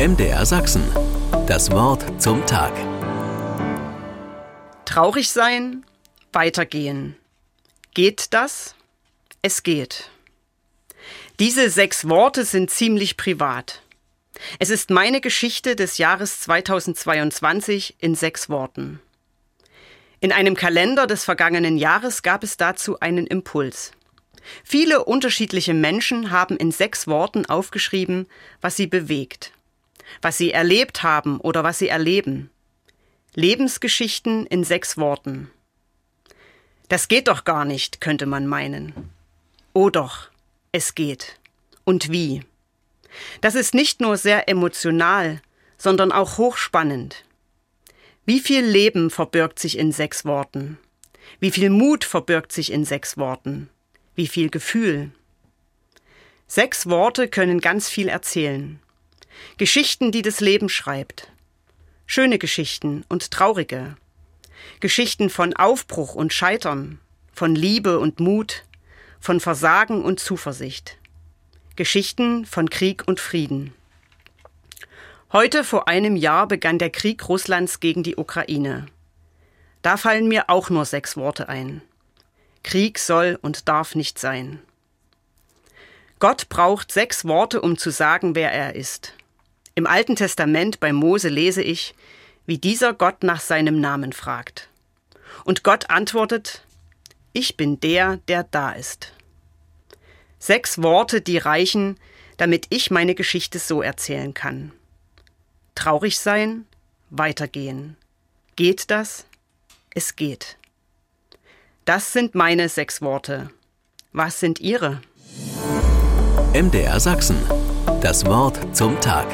MDR Sachsen. Das Wort zum Tag. Traurig sein, weitergehen. Geht das? Es geht. Diese sechs Worte sind ziemlich privat. Es ist meine Geschichte des Jahres 2022 in sechs Worten. In einem Kalender des vergangenen Jahres gab es dazu einen Impuls. Viele unterschiedliche Menschen haben in sechs Worten aufgeschrieben, was sie bewegt, was sie erlebt haben oder was sie erleben. Lebensgeschichten in sechs Worten. Das geht doch gar nicht, könnte man meinen. Oh doch, es geht. Und wie? Das ist nicht nur sehr emotional, sondern auch hochspannend. Wie viel Leben verbirgt sich in sechs Worten? Wie viel Mut verbirgt sich in sechs Worten? Wie viel Gefühl? Sechs Worte können ganz viel erzählen. Geschichten, die das Leben schreibt. Schöne Geschichten und traurige. Geschichten von Aufbruch und Scheitern, von Liebe und Mut, von Versagen und Zuversicht. Geschichten von Krieg und Frieden. Heute vor einem Jahr begann der Krieg Russlands gegen die Ukraine. Da fallen mir auch nur sechs Worte ein. Krieg soll und darf nicht sein. Gott braucht sechs Worte, um zu sagen, wer er ist. Im Alten Testament bei Mose lese ich, wie dieser Gott nach seinem Namen fragt. Und Gott antwortet, ich bin der, der da ist. Sechs Worte, die reichen, damit ich meine Geschichte so erzählen kann. Traurig sein, weitergehen. Geht das? Es geht. Das sind meine sechs Worte. Was sind Ihre? MDR Sachsen. Das Wort zum Tag.